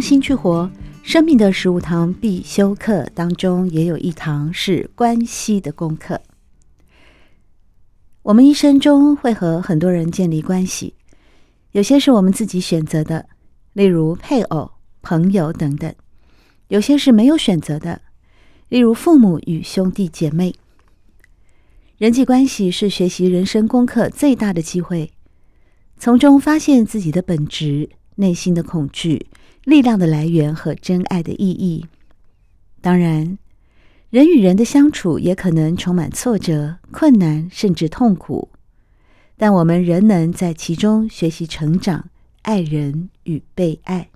用心去活，生命的十五堂必修课当中，也有一堂是关系的功课。我们一生中会和很多人建立关系，有些是我们自己选择的，例如配偶、朋友等等；有些是没有选择的，例如父母与兄弟姐妹。人际关系是学习人生功课最大的机会，从中发现自己的本质、内心的恐惧。力量的来源和真爱的意义。当然，人与人的相处也可能充满挫折、困难，甚至痛苦。但我们仍能在其中学习成长、爱人与被爱。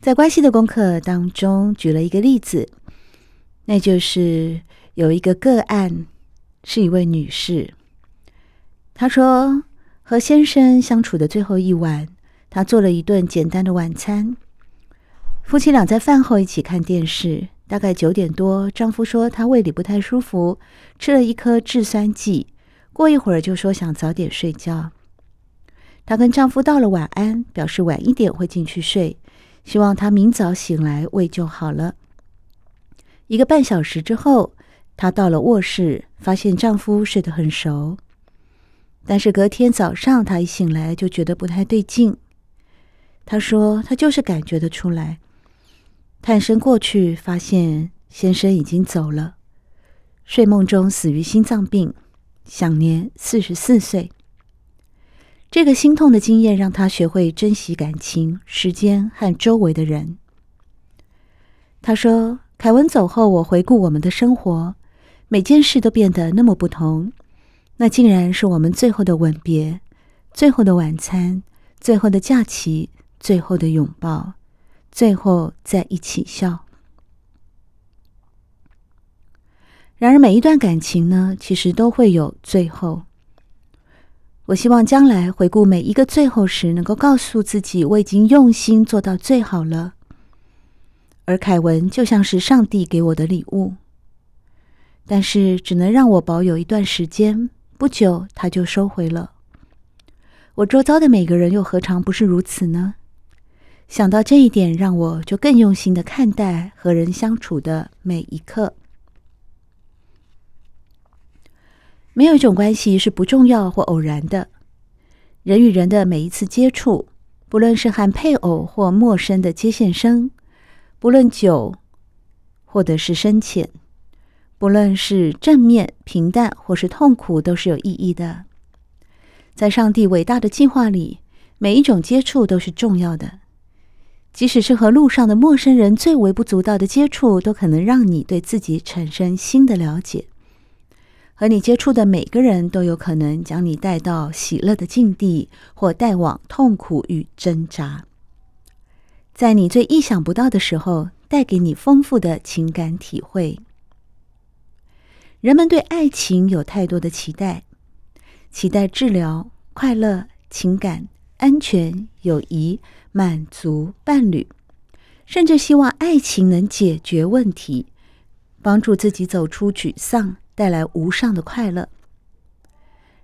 在关系的功课当中，举了一个例子，那就是有一个个案，是一位女士，她说。和先生相处的最后一晚，她做了一顿简单的晚餐。夫妻俩在饭后一起看电视。大概九点多，丈夫说他胃里不太舒服，吃了一颗制酸剂。过一会儿就说想早点睡觉。她跟丈夫道了晚安，表示晚一点会进去睡，希望他明早醒来胃就好了。一个半小时之后，她到了卧室，发现丈夫睡得很熟。但是隔天早上，他一醒来就觉得不太对劲。他说：“他就是感觉得出来。”探身过去，发现先生已经走了，睡梦中死于心脏病，享年四十四岁。这个心痛的经验让他学会珍惜感情、时间和周围的人。他说：“凯文走后，我回顾我们的生活，每件事都变得那么不同。”那竟然是我们最后的吻别，最后的晚餐，最后的假期，最后的拥抱，最后在一起笑。然而，每一段感情呢，其实都会有最后。我希望将来回顾每一个最后时，能够告诉自己，我已经用心做到最好了。而凯文就像是上帝给我的礼物，但是只能让我保有一段时间。不久，他就收回了。我周遭的每个人又何尝不是如此呢？想到这一点，让我就更用心的看待和人相处的每一刻。没有一种关系是不重要或偶然的。人与人的每一次接触，不论是和配偶或陌生的接线生，不论久或者是深浅。不论是正面、平淡，或是痛苦，都是有意义的。在上帝伟大的计划里，每一种接触都是重要的。即使是和路上的陌生人最微不足道的接触，都可能让你对自己产生新的了解。和你接触的每个人都有可能将你带到喜乐的境地，或带往痛苦与挣扎。在你最意想不到的时候，带给你丰富的情感体会。人们对爱情有太多的期待，期待治疗、快乐、情感、安全、友谊、满足、伴侣，甚至希望爱情能解决问题，帮助自己走出沮丧，带来无上的快乐。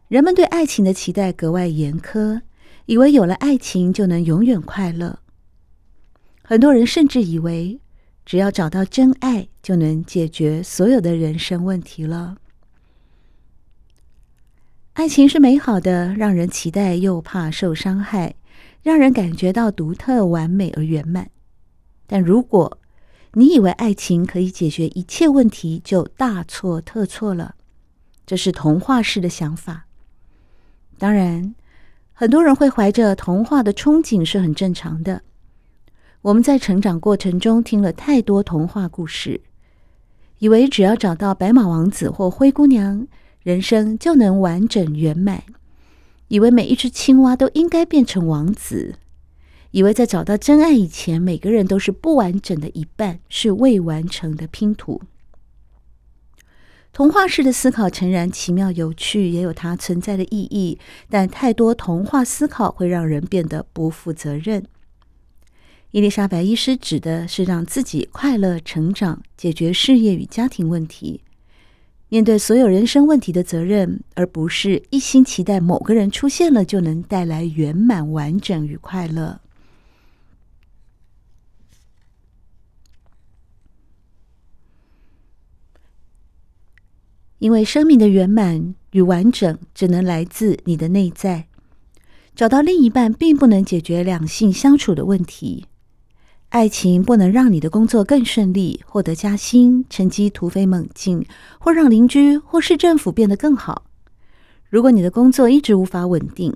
人们对爱情的期待格外严苛，以为有了爱情就能永远快乐。很多人甚至以为，只要找到真爱，就能解决所有的人生问题了。爱情是美好的，让人期待又怕受伤害，让人感觉到独特、完美而圆满。但如果你以为爱情可以解决一切问题，就大错特错了。这是童话式的想法。当然，很多人会怀着童话的憧憬，是很正常的。我们在成长过程中听了太多童话故事，以为只要找到白马王子或灰姑娘，人生就能完整圆满，以为每一只青蛙都应该变成王子，以为在找到真爱以前，每个人都是不完整的一半，是未完成的拼图。童话式的思考诚然奇妙有趣，也有它存在的意义，但太多童话思考会让人变得不负责任。伊丽莎白医师指的是让自己快乐成长，解决事业与家庭问题，面对所有人生问题的责任，而不是一心期待某个人出现了就能带来圆满、完整与快乐。因为生命的圆满与完整只能来自你的内在。找到另一半并不能解决两性相处的问题，爱情不能让你的工作更顺利，获得加薪，成绩突飞猛进，或让邻居或市政府变得更好。如果你的工作一直无法稳定，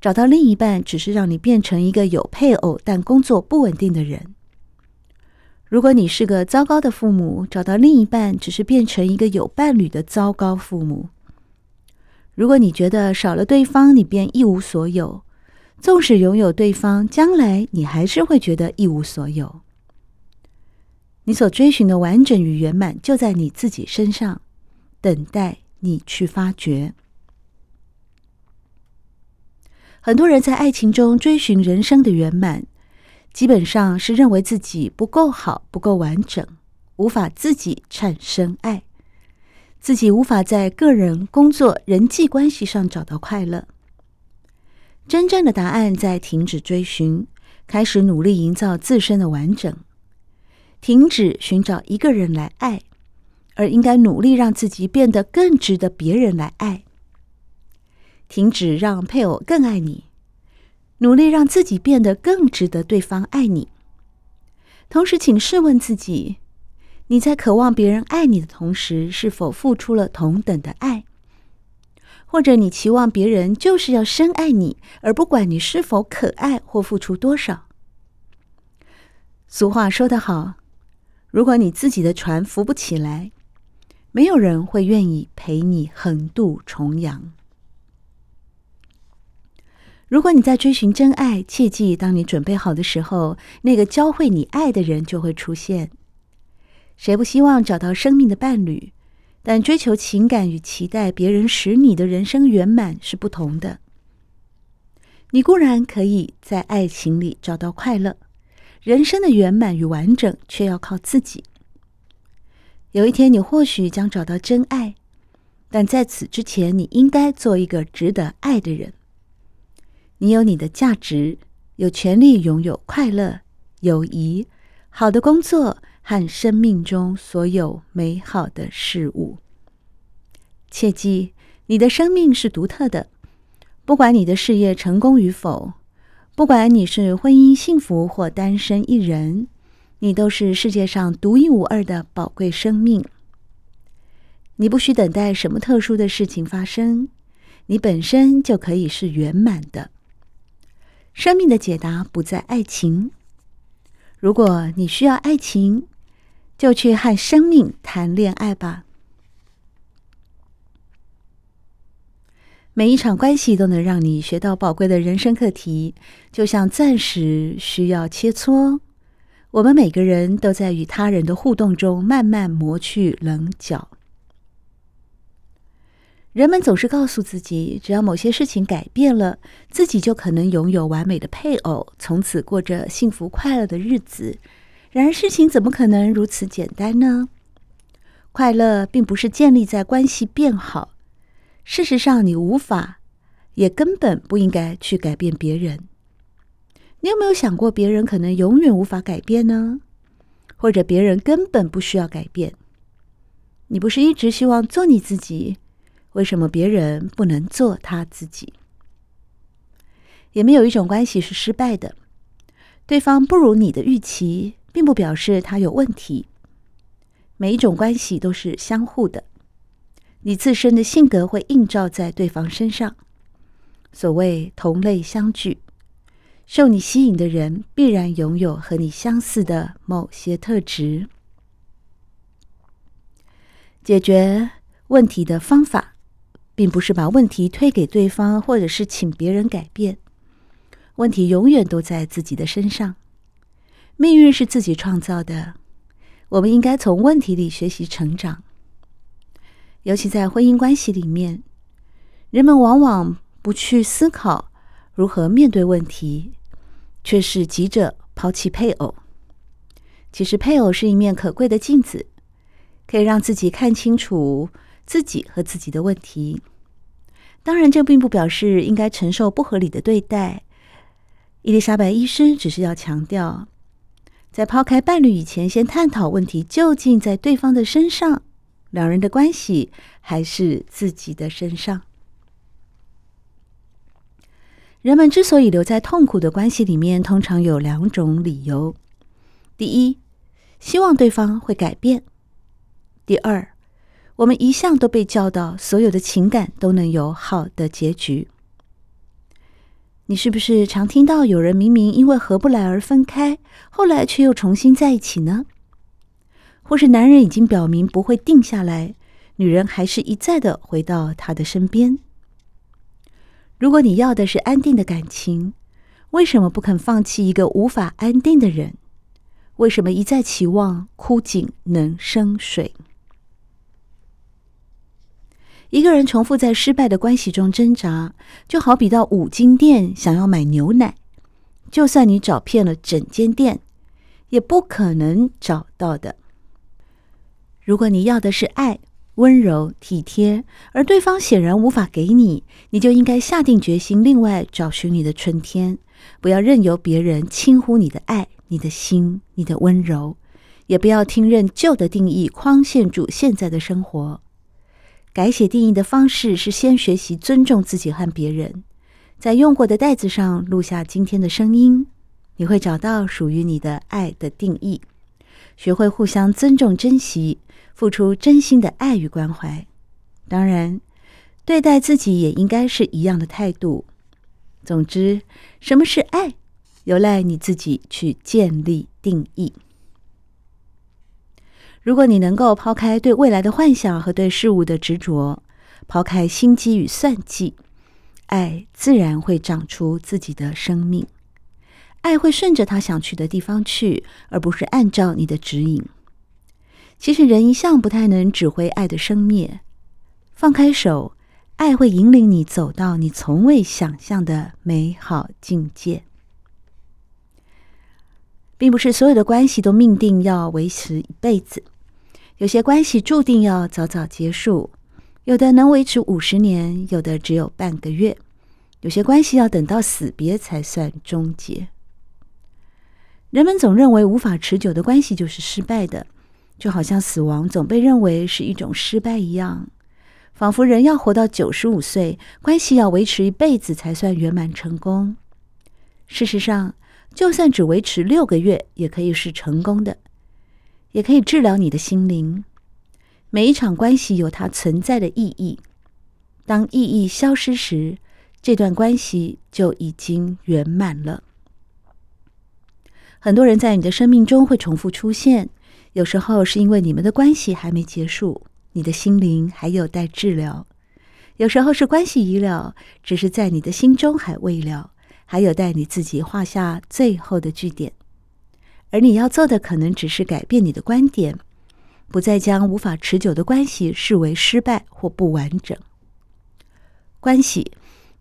找到另一半只是让你变成一个有配偶但工作不稳定的人。如果你是个糟糕的父母，找到另一半只是变成一个有伴侣的糟糕父母。如果你觉得少了对方，你便一无所有，纵使拥有对方，将来你还是会觉得一无所有。你所追寻的完整与圆满就在你自己身上，等待你去发掘。很多人在爱情中追寻人生的圆满。基本上是认为自己不够好，不够完整，无法自己产生爱，自己无法在个人、工作、人际关系上找到快乐。真正的答案在停止追寻，开始努力营造自身的完整，停止寻找一个人来爱，而应该努力让自己变得更值得别人来爱。停止让配偶更爱你。努力让自己变得更值得对方爱你。同时，请试问自己：你在渴望别人爱你的同时，是否付出了同等的爱？或者，你期望别人就是要深爱你，而不管你是否可爱或付出多少？俗话说得好：如果你自己的船浮不起来，没有人会愿意陪你横渡重洋。如果你在追寻真爱，切记，当你准备好的时候，那个教会你爱的人就会出现。谁不希望找到生命的伴侣？但追求情感与期待别人使你的人生圆满是不同的。你固然可以在爱情里找到快乐，人生的圆满与完整却要靠自己。有一天，你或许将找到真爱，但在此之前，你应该做一个值得爱的人。你有你的价值，有权利拥有快乐、友谊、好的工作和生命中所有美好的事物。切记，你的生命是独特的，不管你的事业成功与否，不管你是婚姻幸福或单身一人，你都是世界上独一无二的宝贵生命。你不需等待什么特殊的事情发生，你本身就可以是圆满的。生命的解答不在爱情。如果你需要爱情，就去和生命谈恋爱吧。每一场关系都能让你学到宝贵的人生课题，就像钻石需要切磋。我们每个人都在与他人的互动中慢慢磨去棱角。人们总是告诉自己，只要某些事情改变了，自己就可能拥有完美的配偶，从此过着幸福快乐的日子。然而，事情怎么可能如此简单呢？快乐并不是建立在关系变好。事实上，你无法，也根本不应该去改变别人。你有没有想过，别人可能永远无法改变呢？或者，别人根本不需要改变？你不是一直希望做你自己？为什么别人不能做他自己？也没有一种关系是失败的。对方不如你的预期，并不表示他有问题。每一种关系都是相互的。你自身的性格会映照在对方身上。所谓同类相聚，受你吸引的人必然拥有和你相似的某些特质。解决问题的方法。并不是把问题推给对方，或者是请别人改变。问题永远都在自己的身上，命运是自己创造的。我们应该从问题里学习成长。尤其在婚姻关系里面，人们往往不去思考如何面对问题，却是急着抛弃配偶。其实，配偶是一面可贵的镜子，可以让自己看清楚自己和自己的问题。当然，这并不表示应该承受不合理的对待。伊丽莎白医师只是要强调，在抛开伴侣以前，先探讨问题究竟在对方的身上，两人的关系还是自己的身上。人们之所以留在痛苦的关系里面，通常有两种理由：第一，希望对方会改变；第二，我们一向都被教导，所有的情感都能有好的结局。你是不是常听到有人明明因为合不来而分开，后来却又重新在一起呢？或是男人已经表明不会定下来，女人还是一再的回到他的身边？如果你要的是安定的感情，为什么不肯放弃一个无法安定的人？为什么一再期望枯井能生水？一个人重复在失败的关系中挣扎，就好比到五金店想要买牛奶，就算你找遍了整间店，也不可能找到的。如果你要的是爱，温柔体贴，而对方显然无法给你，你就应该下定决心，另外找寻你的春天，不要任由别人轻忽你的爱、你的心、你的温柔，也不要听任旧的定义框限住现在的生活。改写定义的方式是先学习尊重自己和别人，在用过的袋子上录下今天的声音，你会找到属于你的爱的定义，学会互相尊重、珍惜。付出真心的爱与关怀，当然，对待自己也应该是一样的态度。总之，什么是爱，由赖你自己去建立定义。如果你能够抛开对未来的幻想和对事物的执着，抛开心机与算计，爱自然会长出自己的生命。爱会顺着他想去的地方去，而不是按照你的指引。其实人一向不太能指挥爱的生灭，放开手，爱会引领你走到你从未想象的美好境界。并不是所有的关系都命定要维持一辈子，有些关系注定要早早结束，有的能维持五十年，有的只有半个月，有些关系要等到死别才算终结。人们总认为无法持久的关系就是失败的。就好像死亡总被认为是一种失败一样，仿佛人要活到九十五岁，关系要维持一辈子才算圆满成功。事实上，就算只维持六个月，也可以是成功的，也可以治疗你的心灵。每一场关系有它存在的意义，当意义消失时，这段关系就已经圆满了。很多人在你的生命中会重复出现。有时候是因为你们的关系还没结束，你的心灵还有待治疗；有时候是关系已了，只是在你的心中还未了，还有待你自己画下最后的句点。而你要做的，可能只是改变你的观点，不再将无法持久的关系视为失败或不完整。关系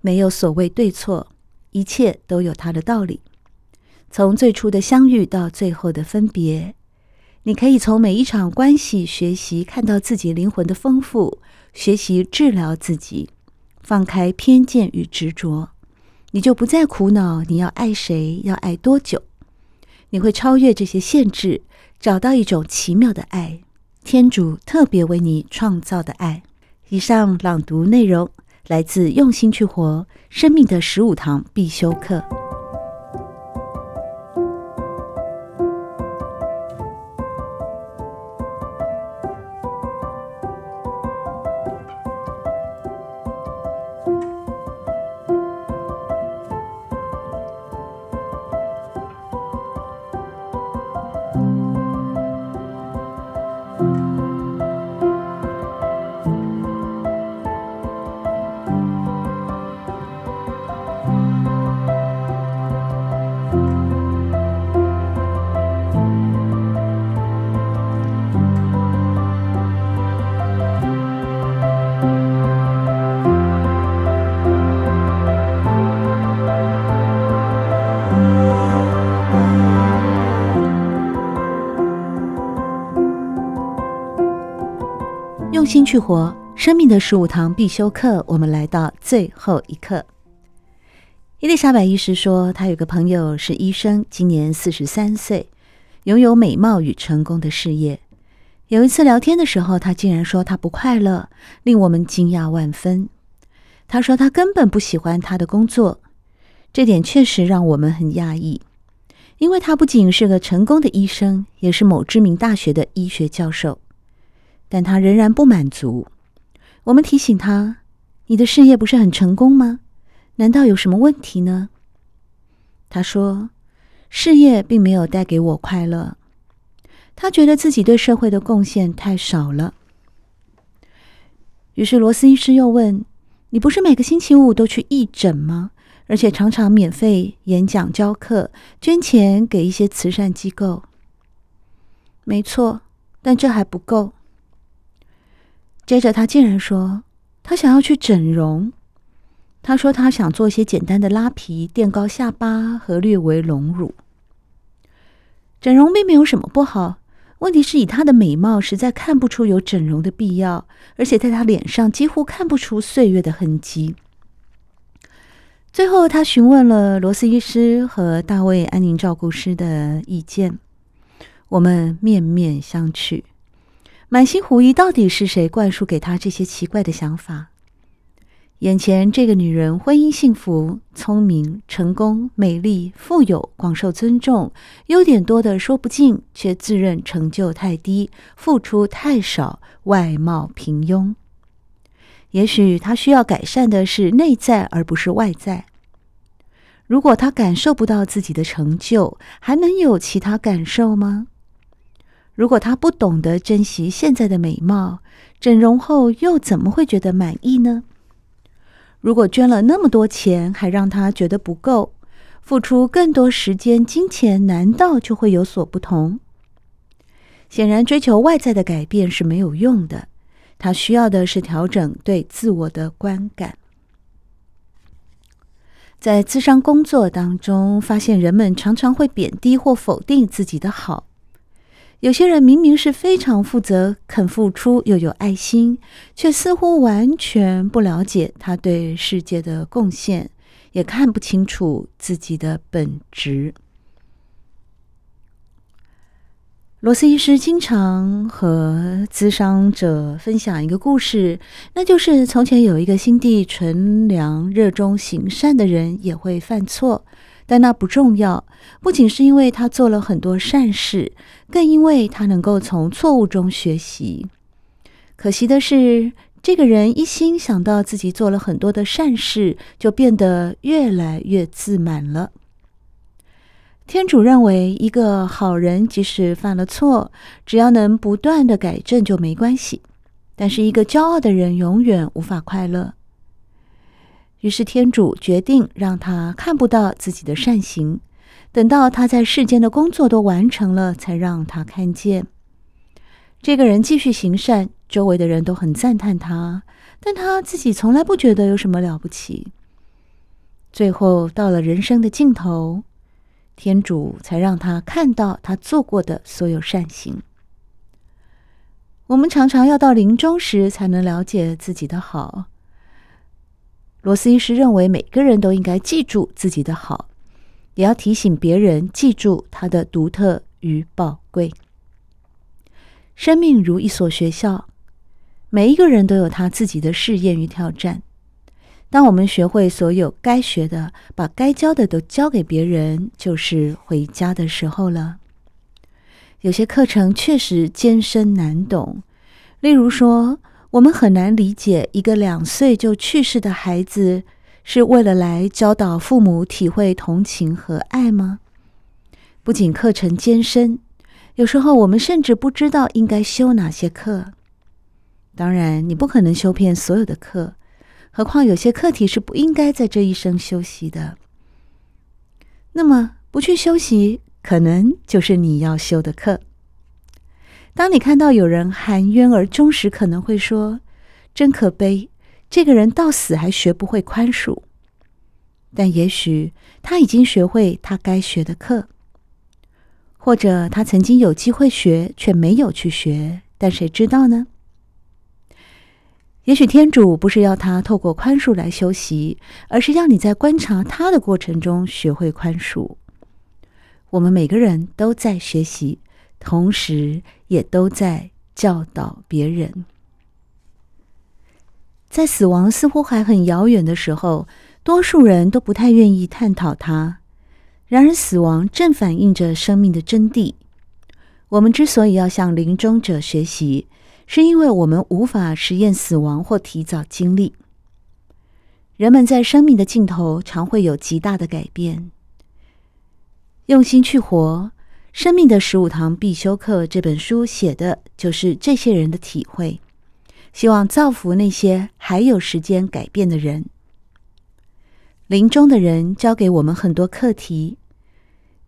没有所谓对错，一切都有它的道理。从最初的相遇到最后的分别。你可以从每一场关系学习看到自己灵魂的丰富，学习治疗自己，放开偏见与执着，你就不再苦恼你要爱谁，要爱多久。你会超越这些限制，找到一种奇妙的爱，天主特别为你创造的爱。以上朗读内容来自《用心去活：生命的十五堂必修课》。心去活，生命的十五堂必修课，我们来到最后一课。伊丽莎白医师说，她有个朋友是医生，今年四十三岁，拥有美貌与成功的事业。有一次聊天的时候，他竟然说他不快乐，令我们惊讶万分。他说他根本不喜欢他的工作，这点确实让我们很讶异，因为他不仅是个成功的医生，也是某知名大学的医学教授。但他仍然不满足。我们提醒他：“你的事业不是很成功吗？难道有什么问题呢？”他说：“事业并没有带给我快乐。他觉得自己对社会的贡献太少了。”于是罗斯医师又问：“你不是每个星期五都去义诊吗？而且常常免费演讲教课，捐钱给一些慈善机构。”“没错，但这还不够。”接着，他竟然说他想要去整容。他说他想做一些简单的拉皮、垫高下巴和略微隆乳。整容并没有什么不好，问题是以他的美貌，实在看不出有整容的必要，而且在他脸上几乎看不出岁月的痕迹。最后，他询问了罗斯医师和大卫安宁照顾师的意见，我们面面相觑。满心狐疑，到底是谁灌输给他这些奇怪的想法？眼前这个女人，婚姻幸福、聪明、成功、美丽、富有、广受尊重，优点多的说不尽，却自认成就太低，付出太少，外貌平庸。也许她需要改善的是内在，而不是外在。如果她感受不到自己的成就，还能有其他感受吗？如果他不懂得珍惜现在的美貌，整容后又怎么会觉得满意呢？如果捐了那么多钱还让他觉得不够，付出更多时间、金钱，难道就会有所不同？显然，追求外在的改变是没有用的，他需要的是调整对自我的观感。在咨商工作当中，发现人们常常会贬低或否定自己的好。有些人明明是非常负责、肯付出又有爱心，却似乎完全不了解他对世界的贡献，也看不清楚自己的本质。罗斯医师经常和咨商者分享一个故事，那就是从前有一个心地纯良、热衷行善的人，也会犯错。但那不重要，不仅是因为他做了很多善事，更因为他能够从错误中学习。可惜的是，这个人一心想到自己做了很多的善事，就变得越来越自满了。天主认为，一个好人即使犯了错，只要能不断的改正就没关系；但是一个骄傲的人永远无法快乐。于是天主决定让他看不到自己的善行，等到他在世间的工作都完成了，才让他看见。这个人继续行善，周围的人都很赞叹他，但他自己从来不觉得有什么了不起。最后到了人生的尽头，天主才让他看到他做过的所有善行。我们常常要到临终时才能了解自己的好。罗斯医师认为，每个人都应该记住自己的好，也要提醒别人记住他的独特与宝贵。生命如一所学校，每一个人都有他自己的试验与挑战。当我们学会所有该学的，把该教的都教给别人，就是回家的时候了。有些课程确实艰深难懂，例如说，我们很难理解一个两岁就去世的孩子是为了来教导父母体会同情和爱吗？不仅课程艰深，有时候我们甚至不知道应该修哪些课。当然，你不可能修遍所有的课，何况有些课题是不应该在这一生修习的。那么，不去修习，可能就是你要修的课。当你看到有人含冤而终时，可能会说：“真可悲，这个人到死还学不会宽恕。”但也许他已经学会他该学的课，或者他曾经有机会学却没有去学，但谁知道呢？也许天主不是要他透过宽恕来修习，而是要你在观察他的过程中学会宽恕。我们每个人都在学习，同时也都在教导别人。在死亡似乎还很遥远的时候，多数人都不太愿意探讨它。然而，死亡正反映着生命的真谛。我们之所以要向临终者学习，是因为我们无法实验死亡或提早经历。人们在生命的尽头常会有极大的改变。用心去活，《生命的十五堂必修课》这本书写的就是这些人的体会，希望造福那些还有时间改变的人。临终的人教给我们很多课题，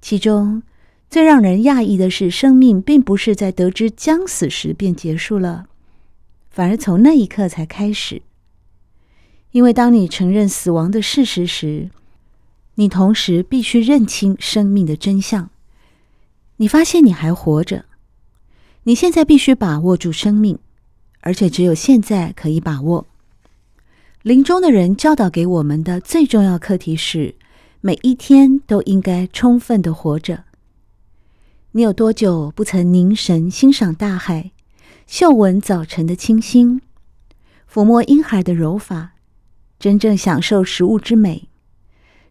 其中，最让人讶异的是，生命并不是在得知将死时便结束了，反而从那一刻才开始。因为当你承认死亡的事实时，你同时必须认清生命的真相。你发现你还活着，你现在必须把握住生命，而且只有现在可以把握。临终的人教导给我们的最重要课题是：每一天都应该充分的活着。你有多久不曾凝神欣赏大海，嗅闻早晨的清新，抚摸婴孩的柔发，真正享受食物之美，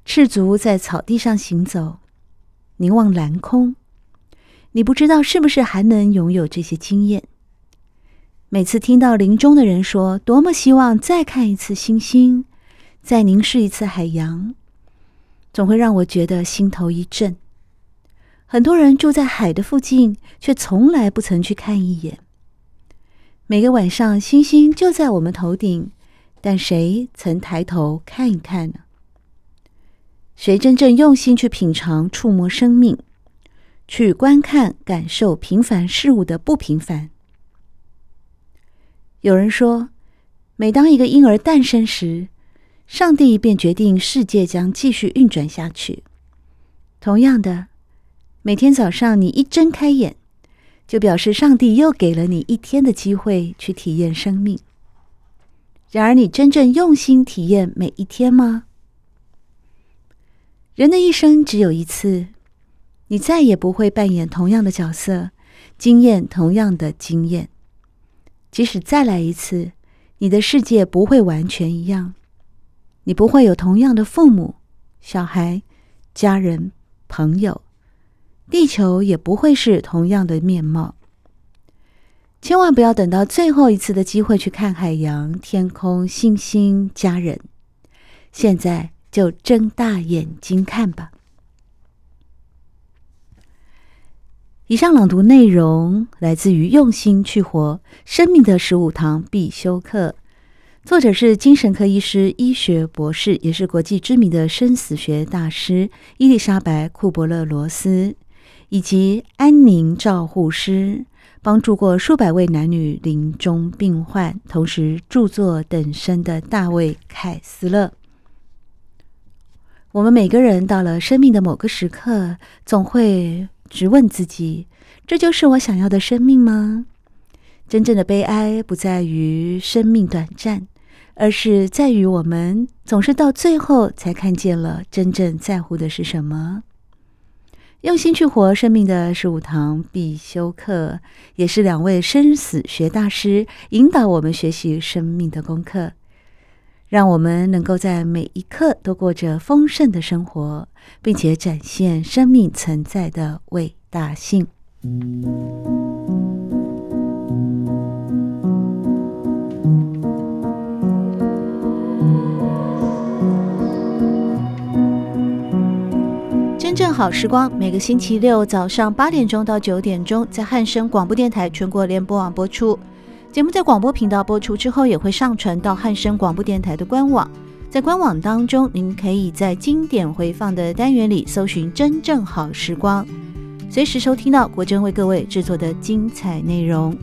赤足在草地上行走，凝望蓝空？你不知道是不是还能拥有这些经验？每次听到临终的人说多么希望再看一次星星，再凝视一次海洋，总会让我觉得心头一震。很多人住在海的附近，却从来不曾去看一眼。每个晚上，星星就在我们头顶，但谁曾抬头看一看呢？谁真正用心去品尝、触摸生命，去观看、感受平凡事物的不平凡？有人说，每当一个婴儿诞生时，上帝便决定世界将继续运转下去。同样的。每天早上你一睁开眼，就表示上帝又给了你一天的机会去体验生命。然而，你真正用心体验每一天吗？人的一生只有一次，你再也不会扮演同样的角色，经验同样的经验。即使再来一次，你的世界不会完全一样，你不会有同样的父母、小孩、家人、朋友。地球也不会是同样的面貌。千万不要等到最后一次的机会去看海洋、天空、星星、家人。现在就睁大眼睛看吧。以上朗读内容来自于《用心去活：生命的十五堂必修课》，作者是精神科医师、医学博士，也是国际知名的生死学大师伊丽莎白·库伯勒罗斯。以及安宁照护师，帮助过数百位男女临终病患，同时著作等身的大卫·凯斯勒。我们每个人到了生命的某个时刻，总会直问自己：这就是我想要的生命吗？真正的悲哀不在于生命短暂，而是在于我们总是到最后才看见了真正在乎的是什么。用心去活，生命的十五堂必修课，也是两位生死学大师引导我们学习生命的功课，让我们能够在每一刻都过着丰盛的生活，并且展现生命存在的伟大性。真正好时光，每个星期六早上八点钟到九点钟，在汉声广播电台全国联播网播出。节目在广播频道播出之后，也会上传到汉声广播电台的官网。在官网当中，您可以在经典回放的单元里搜寻“真正好时光”，随时收听到国珍为各位制作的精彩内容。